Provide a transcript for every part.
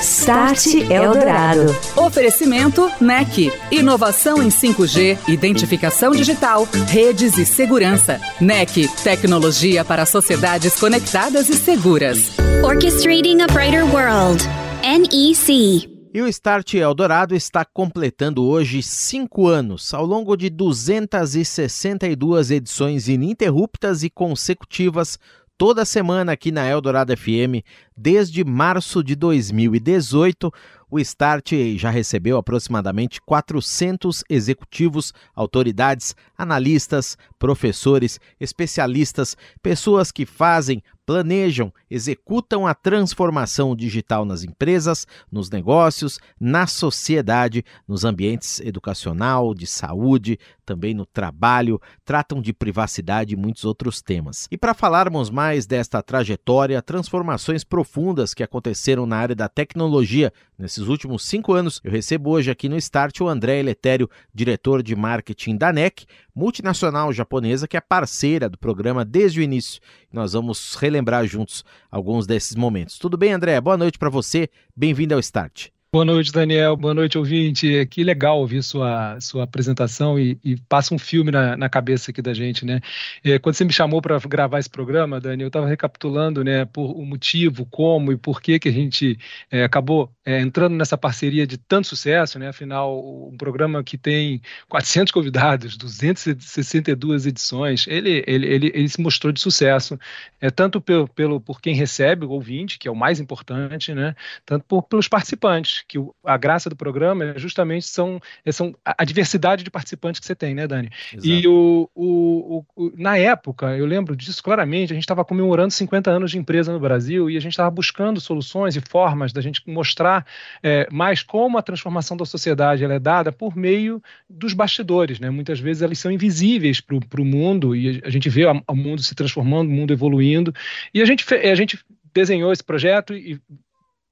Start Eldorado. Oferecimento NEC. Inovação em 5G, identificação digital, redes e segurança. NEC. Tecnologia para sociedades conectadas e seguras. Orchestrating a Brighter World. NEC. E o Start Eldorado está completando hoje cinco anos, ao longo de 262 edições ininterruptas e consecutivas toda semana aqui na Eldorado FM desde março de 2018. O Start já recebeu aproximadamente 400 executivos, autoridades, analistas, professores, especialistas, pessoas que fazem, planejam, executam a transformação digital nas empresas, nos negócios, na sociedade, nos ambientes educacional, de saúde, também no trabalho, tratam de privacidade e muitos outros temas. E para falarmos mais desta trajetória, transformações profundas que aconteceram na área da tecnologia nesses últimos cinco anos, eu recebo hoje aqui no Start o André Eletério, diretor de marketing da NEC, multinacional japonesa que é parceira do programa desde o início. Nós vamos relembrar juntos alguns desses momentos. Tudo bem, André? Boa noite para você. Bem-vindo ao Start. Boa noite, Daniel. Boa noite, ouvinte. Que legal ouvir sua, sua apresentação e, e passa um filme na, na, cabeça aqui da gente, né? É, quando você me chamou para gravar esse programa, Daniel, eu estava recapitulando, né, por o motivo, como e por que que a gente é, acabou é, entrando nessa parceria de tanto sucesso, né? Afinal, um programa que tem 400 convidados, 262 edições, ele, ele, ele, ele se mostrou de sucesso, é tanto pelo, pelo por quem recebe o ouvinte, que é o mais importante, né? Tanto por, pelos participantes que o, a graça do programa é justamente são, é, são a, a, diversidade de participantes que você tem, né, Dani? Exato. E o, o, o, na época, eu lembro disso claramente, a gente estava comemorando 50 anos de empresa no Brasil e a gente estava buscando soluções e formas da gente mostrar é, mais como a transformação da sociedade ela é dada por meio dos bastidores, né? Muitas vezes elas são invisíveis para o mundo e a gente vê o mundo se transformando, o mundo evoluindo e a gente, a gente desenhou esse projeto e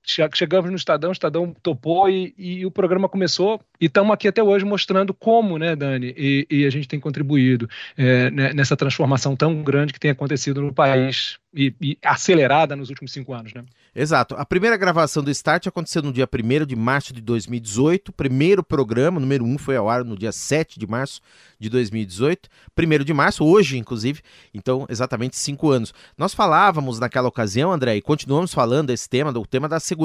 chegamos no Estadão, o Estadão topou e, e o programa começou e estamos aqui até hoje mostrando como, né, Dani, e, e a gente tem contribuído é, né, nessa transformação tão grande que tem acontecido no país e, e, acelerada nos últimos cinco anos, né? Exato. A primeira gravação do Start aconteceu no dia 1 de março de 2018. O primeiro programa, número 1, foi ao ar no dia 7 de março de 2018. 1 de março, hoje, inclusive. Então, exatamente cinco anos. Nós falávamos naquela ocasião, André, e continuamos falando desse tema, do tema da segurança.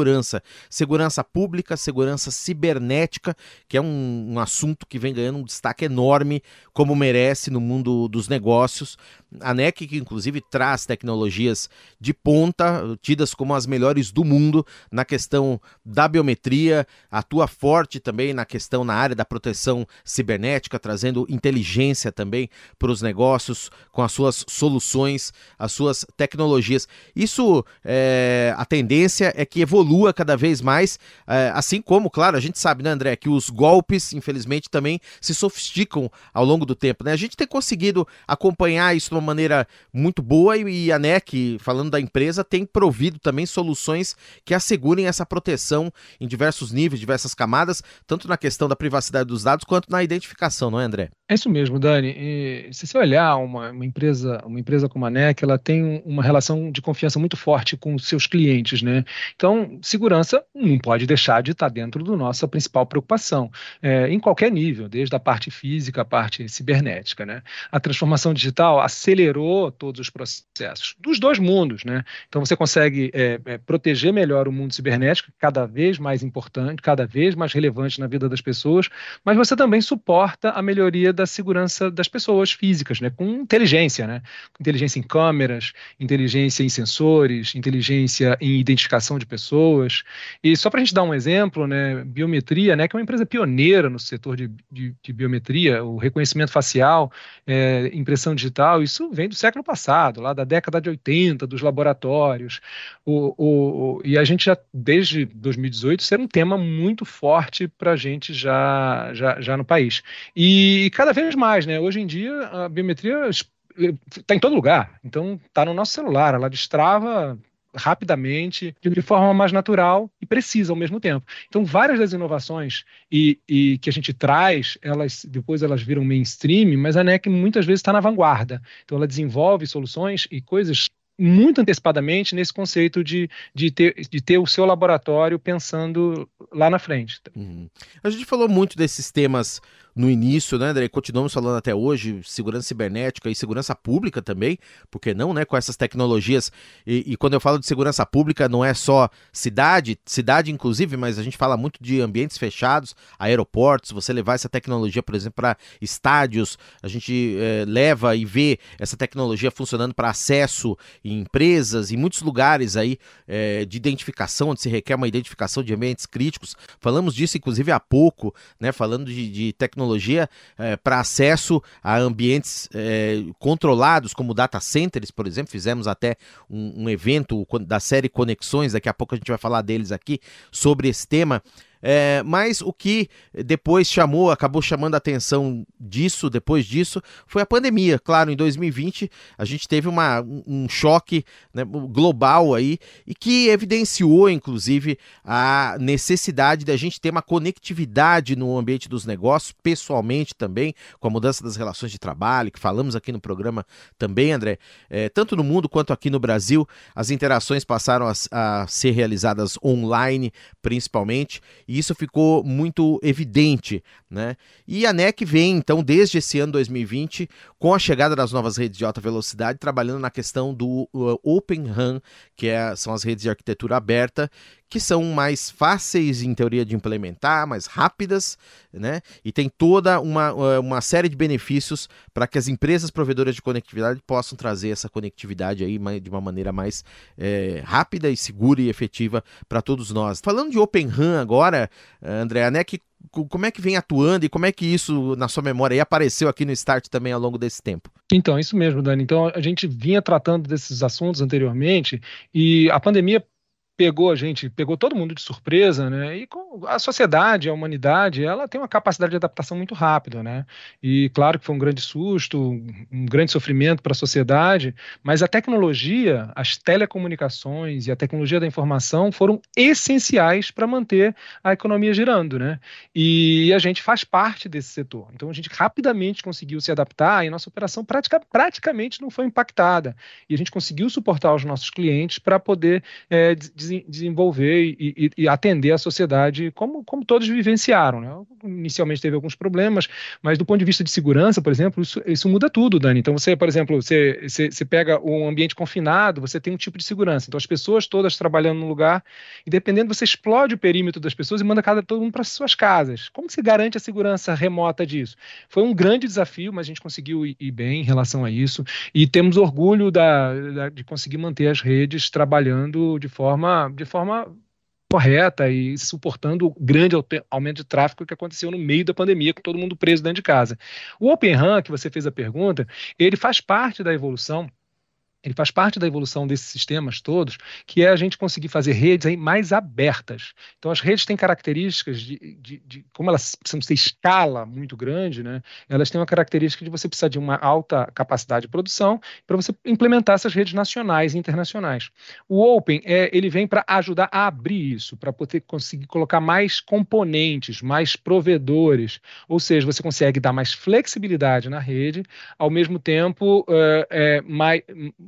Segurança pública, segurança cibernética, que é um, um assunto que vem ganhando um destaque enorme, como merece no mundo dos negócios. A NEC, que inclusive traz tecnologias de ponta, tidas como as melhores do mundo na questão da biometria, atua forte também na questão na área da proteção cibernética, trazendo inteligência também para os negócios com as suas soluções, as suas tecnologias. Isso, é, a tendência é que evolua cada vez mais, é, assim como, claro, a gente sabe, né, André, que os golpes, infelizmente, também se sofisticam ao longo do tempo. Né? A gente tem conseguido acompanhar isso uma maneira muito boa e a NEC, falando da empresa, tem provido também soluções que assegurem essa proteção em diversos níveis, diversas camadas, tanto na questão da privacidade dos dados quanto na identificação, não é, André? É isso mesmo, Dani. E, se você olhar uma, uma, empresa, uma empresa como a NEC, ela tem uma relação de confiança muito forte com seus clientes, né? Então, segurança não pode deixar de estar dentro da nossa principal preocupação, é, em qualquer nível, desde a parte física, a parte cibernética, né? A transformação digital acelerou todos os processos dos dois mundos, né? Então, você consegue é, é, proteger melhor o mundo cibernético, cada vez mais importante, cada vez mais relevante na vida das pessoas, mas você também suporta a melhoria da segurança das pessoas físicas, né, com inteligência, né, inteligência em câmeras, inteligência em sensores, inteligência em identificação de pessoas. E só para a gente dar um exemplo, né, biometria, né, que é uma empresa pioneira no setor de, de, de biometria, o reconhecimento facial, é, impressão digital, isso vem do século passado, lá da década de 80, dos laboratórios. O, o, o e a gente já, desde 2018, ser um tema muito forte para a gente já, já, já no país. E, e cada vez mais, né? Hoje em dia, a biometria está em todo lugar. Então, está no nosso celular, ela destrava rapidamente, de forma mais natural e precisa ao mesmo tempo. Então, várias das inovações e, e que a gente traz, elas depois elas viram mainstream, mas a NEC muitas vezes está na vanguarda. Então, ela desenvolve soluções e coisas muito antecipadamente nesse conceito de, de, ter, de ter o seu laboratório pensando lá na frente. Uhum. A gente falou muito desses temas no início, né, André? Continuamos falando até hoje, segurança cibernética e segurança pública também, porque não, né, com essas tecnologias. E, e, quando eu falo de segurança pública, não é só cidade, cidade inclusive, mas a gente fala muito de ambientes fechados, aeroportos, você levar essa tecnologia, por exemplo, para estádios, a gente é, leva e vê essa tecnologia funcionando para acesso em empresas, em muitos lugares aí é, de identificação, onde se requer uma identificação de ambientes críticos. Falamos disso, inclusive, há pouco, né, falando de, de tecnologia tecnologia é, para acesso a ambientes é, controlados, como data centers, por exemplo. Fizemos até um, um evento da série Conexões, daqui a pouco a gente vai falar deles aqui, sobre esse tema. É, mas o que depois chamou, acabou chamando a atenção disso, depois disso, foi a pandemia. Claro, em 2020 a gente teve uma, um choque né, global aí e que evidenciou, inclusive, a necessidade da gente ter uma conectividade no ambiente dos negócios, pessoalmente também, com a mudança das relações de trabalho, que falamos aqui no programa também, André. É, tanto no mundo quanto aqui no Brasil, as interações passaram a, a ser realizadas online, principalmente e isso ficou muito evidente. Né? E a NEC vem, então, desde esse ano 2020, com a chegada das novas redes de alta velocidade, trabalhando na questão do uh, Open RAN, que é, são as redes de arquitetura aberta, que são mais fáceis, em teoria, de implementar, mais rápidas, né? E tem toda uma, uh, uma série de benefícios para que as empresas provedoras de conectividade possam trazer essa conectividade aí de uma maneira mais é, rápida e segura e efetiva para todos nós. Falando de Open RAN agora, André, né, como é que vem atuando e como é que isso, na sua memória, aí, apareceu aqui no Start também ao longo desse tempo? Então, isso mesmo, Dani. Então, a gente vinha tratando desses assuntos anteriormente e a pandemia pegou a gente, pegou todo mundo de surpresa, né? E a sociedade, a humanidade, ela tem uma capacidade de adaptação muito rápida, né? E claro que foi um grande susto, um grande sofrimento para a sociedade, mas a tecnologia, as telecomunicações e a tecnologia da informação foram essenciais para manter a economia girando, né? E a gente faz parte desse setor. Então a gente rapidamente conseguiu se adaptar e nossa operação pratica, praticamente não foi impactada. E a gente conseguiu suportar os nossos clientes para poder é, desenvolver e, e, e, atender a sociedade como, como todos vivenciaram. Né? Inicialmente teve alguns problemas, mas do ponto de vista de segurança, por exemplo, isso, isso muda tudo, Dani. Então você, por exemplo, você, você, você pega um ambiente confinado, você tem um tipo de segurança. Então as pessoas todas trabalhando no lugar, e dependendo, você explode o perímetro das pessoas e manda cada todo mundo para suas casas. Como se garante a segurança remota disso? Foi um grande desafio, mas a gente conseguiu ir, ir bem em relação a isso, e temos orgulho da, da, de conseguir manter as redes trabalhando de forma de forma correta e suportando o grande aumento de tráfego que aconteceu no meio da pandemia, com todo mundo preso dentro de casa. O Open RAN, que você fez a pergunta, ele faz parte da evolução ele faz parte da evolução desses sistemas todos, que é a gente conseguir fazer redes aí mais abertas. Então, as redes têm características de, de, de, como elas precisam ter escala muito grande, né? Elas têm uma característica de você precisar de uma alta capacidade de produção para você implementar essas redes nacionais e internacionais. O Open, é, ele vem para ajudar a abrir isso, para poder conseguir colocar mais componentes, mais provedores, ou seja, você consegue dar mais flexibilidade na rede, ao mesmo tempo é, é, mais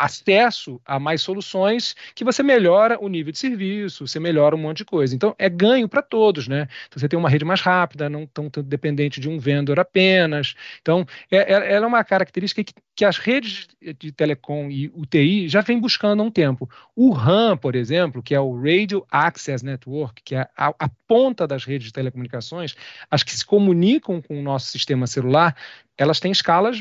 acesso a mais soluções que você melhora o nível de serviço, você melhora um monte de coisa. Então, é ganho para todos, né? Então, você tem uma rede mais rápida, não tão, tão dependente de um vendedor apenas. Então, é, é, ela é uma característica que, que as redes de telecom e UTI já vem buscando há um tempo. O RAM, por exemplo, que é o Radio Access Network, que é a, a ponta das redes de telecomunicações, as que se comunicam com o nosso sistema celular, elas têm escalas.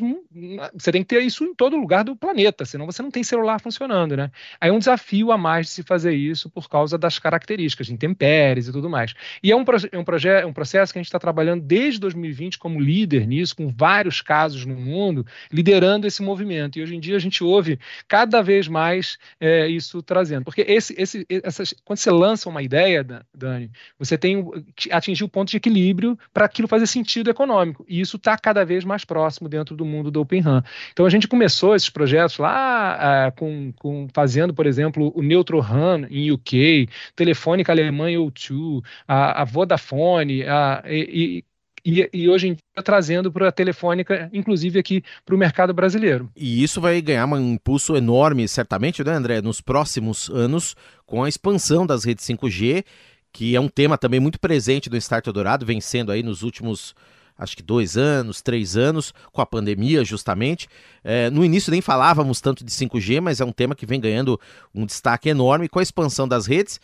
Você tem que ter isso em todo lugar do planeta, senão você não tem celular funcionando, né? Aí é um desafio a mais de se fazer isso por causa das características, intempéries e tudo mais. E é um, é um, projeto, é um processo que a gente está trabalhando desde 2020 como líder nisso, com vários casos no mundo, liderando esse movimento. E hoje em dia a gente ouve cada vez mais é, isso trazendo. Porque esse, esse, essas, quando você lança uma ideia, Dani, você tem atingir o ponto de equilíbrio para aquilo fazer sentido econômico. E isso está cada vez mais próximo dentro do mundo do Open RAN. Então a gente começou esses projetos lá com, com, fazendo, por exemplo, o Neutro RAN em UK, Telefônica Alemanha O2, a, a Vodafone, a, e, e, e, hoje em dia trazendo para a telefônica, inclusive aqui para o mercado brasileiro. E isso vai ganhar um impulso enorme, certamente, né, André, nos próximos anos, com a expansão das redes 5G, que é um tema também muito presente do Start Dourado, vencendo aí nos últimos acho que dois anos, três anos, com a pandemia, justamente. É, no início nem falávamos tanto de 5G, mas é um tema que vem ganhando um destaque enorme com a expansão das redes.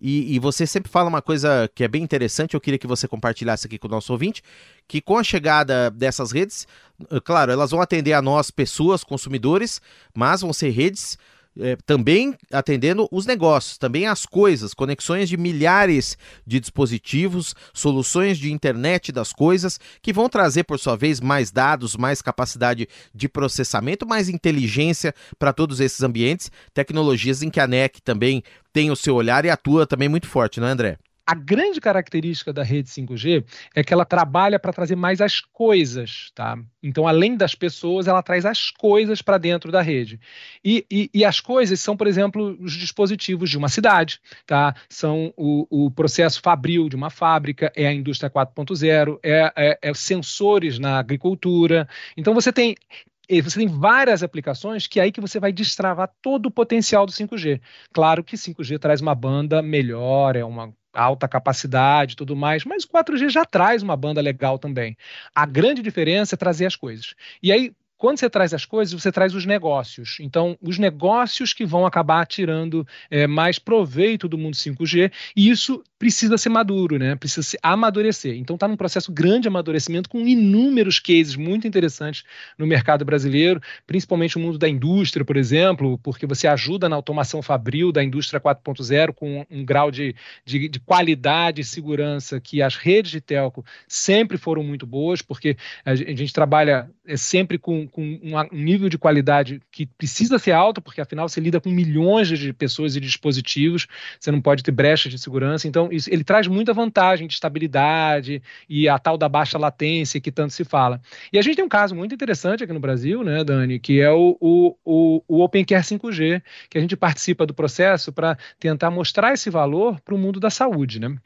E, e, você sempre fala uma coisa que é bem interessante, eu queria que você compartilhasse aqui com o nosso ouvinte, que com a chegada dessas redes, claro, elas vão atender a nós, pessoas, consumidores, mas vão ser redes é, também atendendo os negócios, também as coisas, conexões de milhares de dispositivos, soluções de internet das coisas, que vão trazer, por sua vez, mais dados, mais capacidade de processamento, mais inteligência para todos esses ambientes, tecnologias em que a NEC também tem o seu olhar e atua também muito forte, não é, André? A grande característica da rede 5G é que ela trabalha para trazer mais as coisas, tá? Então, além das pessoas, ela traz as coisas para dentro da rede. E, e, e, as coisas são, por exemplo, os dispositivos de uma cidade, tá? São o, o processo fabril de uma fábrica, é a indústria 4.0, é, é, é sensores na agricultura. Então, você tem você tem várias aplicações que é aí que você vai destravar todo o potencial do 5G. Claro que 5G traz uma banda melhor, é uma alta capacidade e tudo mais, mas o 4G já traz uma banda legal também. A grande diferença é trazer as coisas. E aí, quando você traz as coisas, você traz os negócios. Então, os negócios que vão acabar tirando é, mais proveito do mundo 5G, e isso precisa ser maduro, né? Precisa se amadurecer. Então, está num processo grande de amadurecimento com inúmeros cases muito interessantes no mercado brasileiro, principalmente o mundo da indústria, por exemplo, porque você ajuda na automação fabril da indústria 4.0 com um grau de, de, de qualidade e segurança que as redes de telco sempre foram muito boas, porque a gente trabalha é, sempre com com um nível de qualidade que precisa ser alto, porque afinal você lida com milhões de pessoas e dispositivos, você não pode ter brecha de segurança. Então, isso, ele traz muita vantagem de estabilidade e a tal da baixa latência que tanto se fala. E a gente tem um caso muito interessante aqui no Brasil, né, Dani, que é o, o, o, o OpenCare 5G, que a gente participa do processo para tentar mostrar esse valor para o mundo da saúde, né?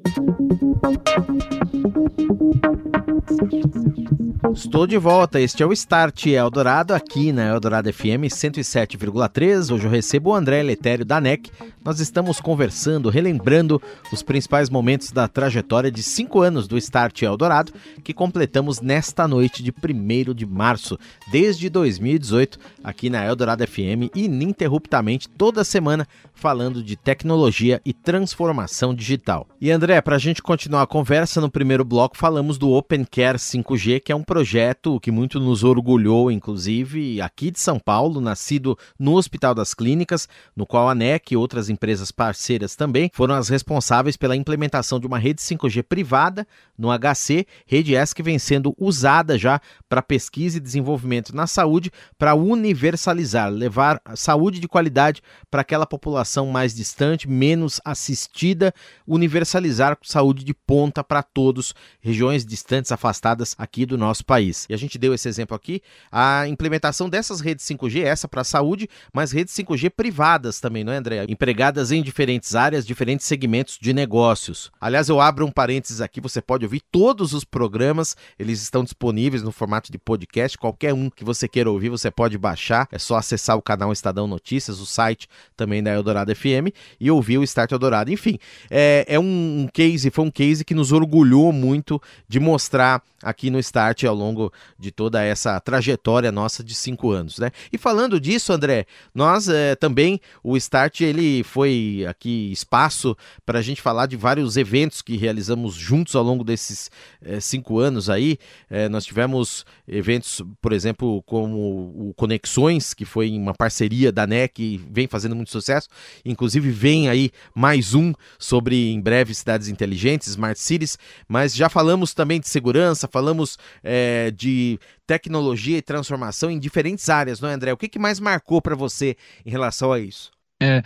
Estou de volta, este é o Start Eldorado aqui na Eldorado FM 107,3. Hoje eu recebo o André Letério da NEC. Nós estamos conversando, relembrando os principais momentos da trajetória de cinco anos do Start Eldorado, que completamos nesta noite de 1 de março, desde 2018, aqui na Eldorado FM, ininterruptamente, toda semana, falando de tecnologia e transformação digital. E André, para a gente continuar a conversa, no primeiro bloco falamos do OpenCare 5G, que é um projeto que muito nos orgulhou, inclusive, aqui de São Paulo, nascido no Hospital das Clínicas, no qual a NEC e outras empresas parceiras também foram as responsáveis pela implementação de uma rede 5G privada no HC, rede essa que vem sendo usada já para pesquisa e desenvolvimento na saúde, para universalizar, levar saúde de qualidade para aquela população mais distante, menos assistida, universalizar saúde de ponta para todos, regiões distantes, afastadas aqui do nosso nosso país. E a gente deu esse exemplo aqui, a implementação dessas redes 5G, essa para a saúde, mas redes 5G privadas também, não é, André? Empregadas em diferentes áreas, diferentes segmentos de negócios. Aliás, eu abro um parênteses aqui, você pode ouvir todos os programas, eles estão disponíveis no formato de podcast, qualquer um que você queira ouvir, você pode baixar, é só acessar o canal Estadão Notícias, o site também da Eldorado FM e ouvir o Start Eldorado. Enfim, é, é um case, foi um case que nos orgulhou muito de mostrar aqui no Start ao longo de toda essa trajetória nossa de cinco anos, né? E falando disso, André, nós é, também o Start ele foi aqui espaço para a gente falar de vários eventos que realizamos juntos ao longo desses é, cinco anos aí. É, nós tivemos eventos, por exemplo, como o Conexões, que foi uma parceria da NEC e vem fazendo muito sucesso. Inclusive vem aí mais um sobre em breve cidades inteligentes, smart cities. Mas já falamos também de segurança falamos é, de tecnologia e transformação em diferentes áreas, não é, André? O que, que mais marcou para você em relação a isso? É,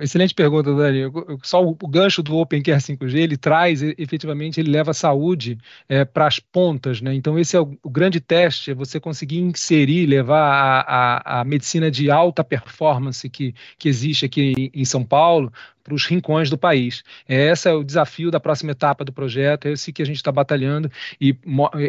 excelente pergunta, Dani. Só o, o gancho do OpenCare 5G, ele traz, efetivamente, ele leva a saúde é, para as pontas, né? Então, esse é o, o, grande teste, é você conseguir inserir, levar a, a, a, medicina de alta performance que, que existe aqui em, em São Paulo para os rincões do país. É, esse é o desafio da próxima etapa do projeto, é esse que a gente está batalhando, e,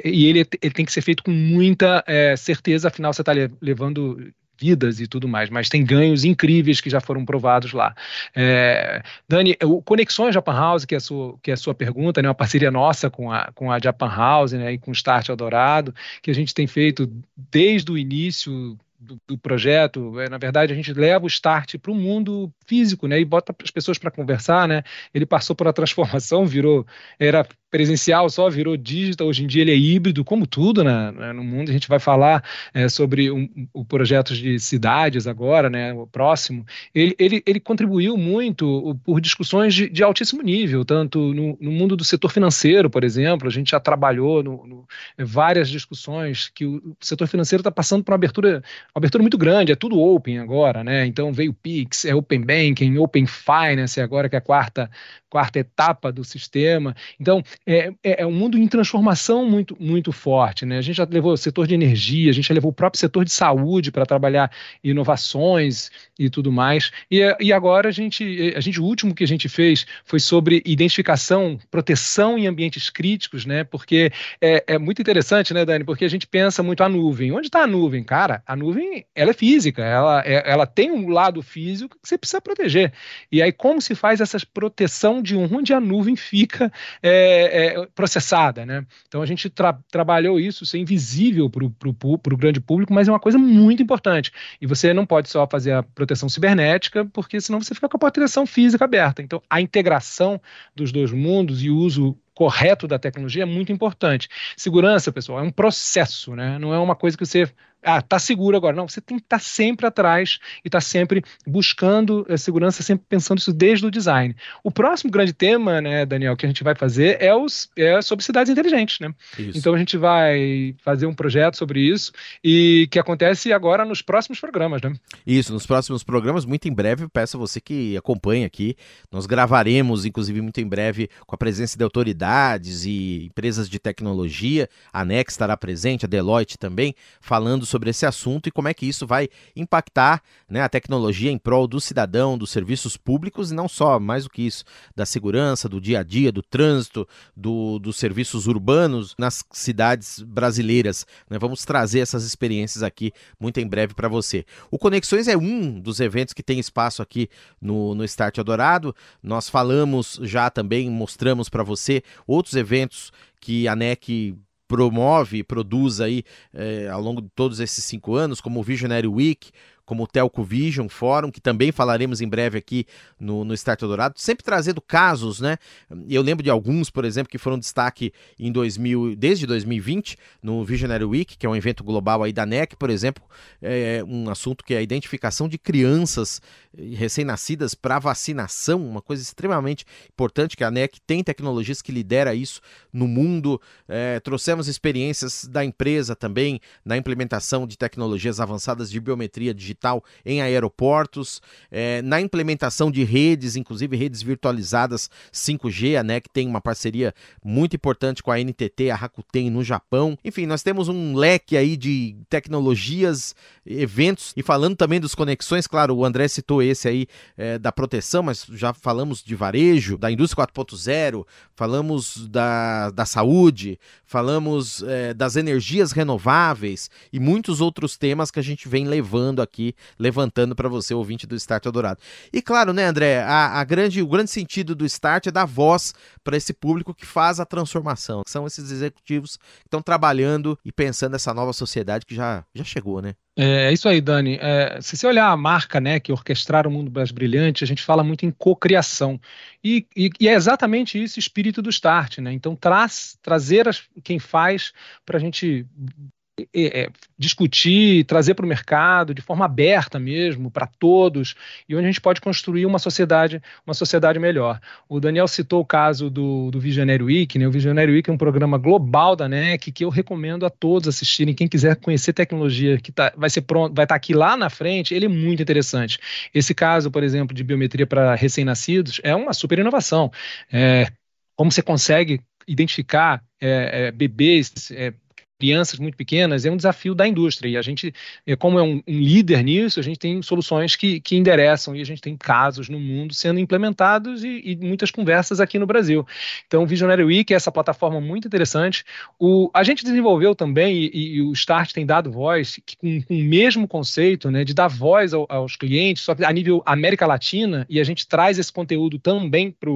e ele, ele, tem que ser feito com muita é, certeza, afinal você está levando vidas e tudo mais, mas tem ganhos incríveis que já foram provados lá. É, Dani, o Conexões Japan House, que é a sua, que é a sua pergunta, né, uma parceria nossa com a, com a Japan House né, e com o Start Eldorado, que a gente tem feito desde o início do, do, projeto, é, na verdade, a gente leva o start para o mundo físico, né, e bota as pessoas para conversar, né, ele passou por uma transformação, virou, era presencial só, virou digital, hoje em dia ele é híbrido, como tudo né, né no mundo, a gente vai falar é, sobre um, o projetos de cidades agora, né, o próximo, ele, ele, ele contribuiu muito por discussões de, de altíssimo nível, tanto no, no, mundo do setor financeiro, por exemplo, a gente já trabalhou no, no várias discussões que o setor financeiro está passando por uma abertura, uma abertura muito grande, é tudo open agora, né, então veio o Pix, é Open Banking, Open Finance agora, que é a quarta, quarta etapa do sistema, então é, é, é, um mundo em transformação muito, muito forte. Né? A gente já levou o setor de energia, a gente já levou o próprio setor de saúde para trabalhar inovações e tudo mais. E, e agora a gente, a gente, o último que a gente fez foi sobre identificação, proteção em ambientes críticos, né? Porque é, é muito interessante, né, Dani? Porque a gente pensa muito a nuvem. Onde está a nuvem? Cara, a nuvem ela é física, ela, é, ela tem um lado físico que você precisa proteger. E aí, como se faz essa proteção de onde a nuvem fica? É, é, processada, né? Então a gente tra trabalhou isso, ser invisível para o grande público, mas é uma coisa muito importante. E você não pode só fazer a proteção cibernética, porque senão você fica com a proteção física aberta. Então a integração dos dois mundos e o uso correto da tecnologia é muito importante. Segurança, pessoal, é um processo, né? Não é uma coisa que você ah, tá seguro agora. Não, você tem que estar tá sempre atrás e estar tá sempre buscando a segurança, sempre pensando isso desde o design. O próximo grande tema, né, Daniel, que a gente vai fazer é, os, é sobre cidades inteligentes, né? Isso. Então a gente vai fazer um projeto sobre isso e que acontece agora nos próximos programas, né? Isso, nos próximos programas, muito em breve, peço a você que acompanhe aqui. Nós gravaremos, inclusive, muito em breve, com a presença de autoridades e empresas de tecnologia. A NEC estará presente, a Deloitte também, falando sobre esse assunto e como é que isso vai impactar né, a tecnologia em prol do cidadão, dos serviços públicos e não só, mais do que isso, da segurança, do dia a dia, do trânsito, do, dos serviços urbanos nas cidades brasileiras. Né? Vamos trazer essas experiências aqui muito em breve para você. O Conexões é um dos eventos que tem espaço aqui no, no Start Adorado. Nós falamos já também, mostramos para você outros eventos que a NEC promove e produz aí é, ao longo de todos esses cinco anos, como o Visionary Week, como o Telco Vision Fórum, que também falaremos em breve aqui no, no Start Dourado, sempre trazendo casos, né? Eu lembro de alguns, por exemplo, que foram destaque em 2000, desde 2020, no Visionary Week, que é um evento global aí da NEC, por exemplo, é um assunto que é a identificação de crianças eh, recém-nascidas para vacinação, uma coisa extremamente importante, que a NEC tem tecnologias que lidera isso no mundo. É, trouxemos experiências da empresa também na implementação de tecnologias avançadas de biometria digital digital em aeroportos, é, na implementação de redes, inclusive redes virtualizadas 5G, a NEC tem uma parceria muito importante com a NTT, a Rakuten no Japão. Enfim, nós temos um leque aí de tecnologias, eventos e falando também dos conexões, claro, o André citou esse aí é, da proteção, mas já falamos de varejo, da indústria 4.0, falamos da, da saúde, falamos é, das energias renováveis e muitos outros temas que a gente vem levando aqui, levantando para você, ouvinte do Start Adorado. E claro, né, André, a, a grande, o grande sentido do Start é dar voz para esse público que faz a transformação, são esses executivos que estão trabalhando e pensando nessa nova sociedade que já, já chegou, né? É, é isso aí, Dani. É, se você olhar a marca, né, que orquestrar o mundo mais brilhante, a gente fala muito em cocriação. E, e, e, é exatamente isso o espírito do Start, né? Então, traz, trazer as, quem faz para a gente é, discutir, trazer para o mercado de forma aberta mesmo, para todos, e onde a gente pode construir uma sociedade, uma sociedade melhor. O Daniel citou o caso do, do Visionary Week, né? O Visionary Week é um programa global da NEC que eu recomendo a todos assistirem. Quem quiser conhecer tecnologia que tá, vai ser pronto, vai estar tá aqui lá na frente, ele é muito interessante. Esse caso, por exemplo, de biometria para recém-nascidos é uma super inovação. É, como você consegue identificar é, é, bebês, é, crianças muito pequenas é um desafio da indústria. E a gente, é, como é um, um líder nisso, a gente tem soluções que, que endereçam e a gente tem casos no mundo sendo implementados e, e muitas conversas aqui no Brasil. Então, o Visionary Week é essa plataforma muito interessante. O, a gente desenvolveu também, e, e o Start tem dado voz, com, com, o mesmo conceito né, de dar voz ao, aos clientes, só que a nível América Latina, e a gente traz esse conteúdo também para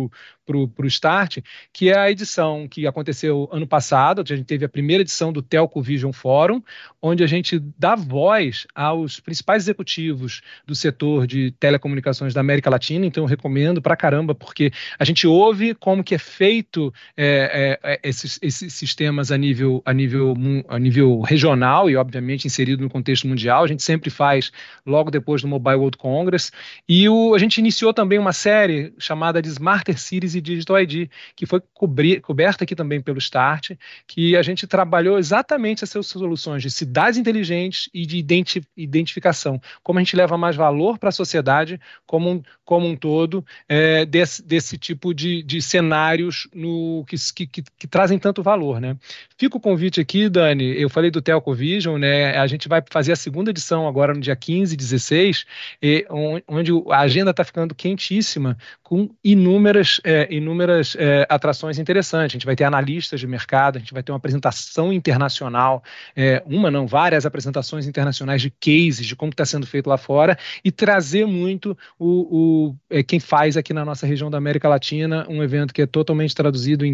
para o Start, que é a edição que aconteceu ano passado, a gente teve a primeira edição do Telco Vision Forum, onde a gente dá voz aos principais executivos do setor de telecomunicações da América Latina, então eu recomendo para caramba, porque a gente ouve como que é feito é, é, é, esses, esses, sistemas a nível, a, nível, a nível regional e, obviamente, inserido no contexto mundial, a gente sempre faz logo depois do Mobile World Congress, e o, a gente iniciou também uma série chamada de Smarter Cities e Digital ID, que foi cobrir, coberta aqui também pelo Start, que a gente trabalhou exatamente essas soluções de cidades inteligentes e de identi identificação. Como a gente leva mais valor para a sociedade como um, como um todo é, desse, desse tipo de, de cenários no, que, que, que, trazem tanto valor. Né? Fica o convite aqui, Dani, eu falei do Telco Vision, né? a gente vai fazer a segunda edição agora no dia 15 e 16, e, onde a agenda está ficando quentíssima, com inúmeras é, inúmeras é, atrações interessantes. A gente vai ter analistas de mercado, a gente vai ter uma apresentação internacional, é, uma não, várias apresentações internacionais de cases, de como está sendo feito lá fora, e trazer muito o, o é, quem faz aqui na nossa região da América Latina, um evento que é totalmente traduzido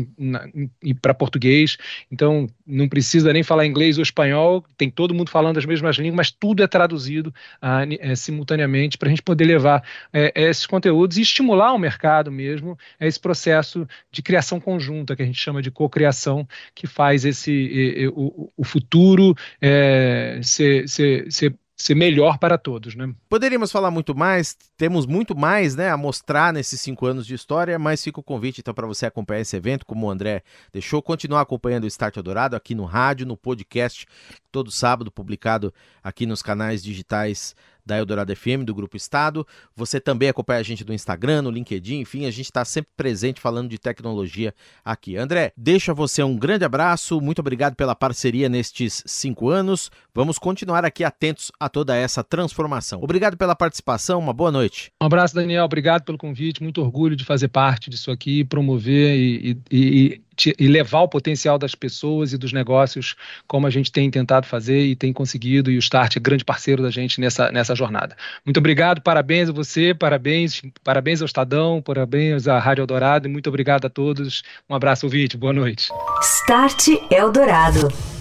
para português, então não precisa nem falar inglês ou espanhol, tem todo mundo falando as mesmas línguas, mas tudo é traduzido é, simultaneamente para a gente poder levar é, esses conteúdos e estimular o mercado mesmo, esse processo de criação conjunta, que a gente chama de cocriação, que faz esse o, o futuro é, ser, ser, ser ser melhor para todos, né? Poderíamos falar muito mais, temos muito mais, né, a mostrar nesses cinco anos de história, mas fica o convite então para você acompanhar esse evento, como o André deixou, continuar acompanhando o Start Adorado aqui no rádio, no podcast, todo sábado publicado aqui nos canais digitais da Eldorado FM, do Grupo Estado. Você também acompanha a gente no Instagram, no LinkedIn, enfim, a gente está sempre presente falando de tecnologia aqui. André, deixa você um grande abraço, muito obrigado pela parceria nestes cinco anos. Vamos continuar aqui atentos a toda essa transformação. Obrigado pela participação, uma boa noite. Um abraço, Daniel, obrigado pelo convite, muito orgulho de fazer parte disso aqui, promover e, e, e e levar o potencial das pessoas e dos negócios como a gente tem tentado fazer e tem conseguido, e o Start é grande parceiro da gente nessa, nessa jornada. Muito obrigado, parabéns a você, parabéns, parabéns ao Estadão, parabéns à Rádio Eldorado e muito obrigado a todos. Um abraço, ouvinte, boa noite. Start Eldorado.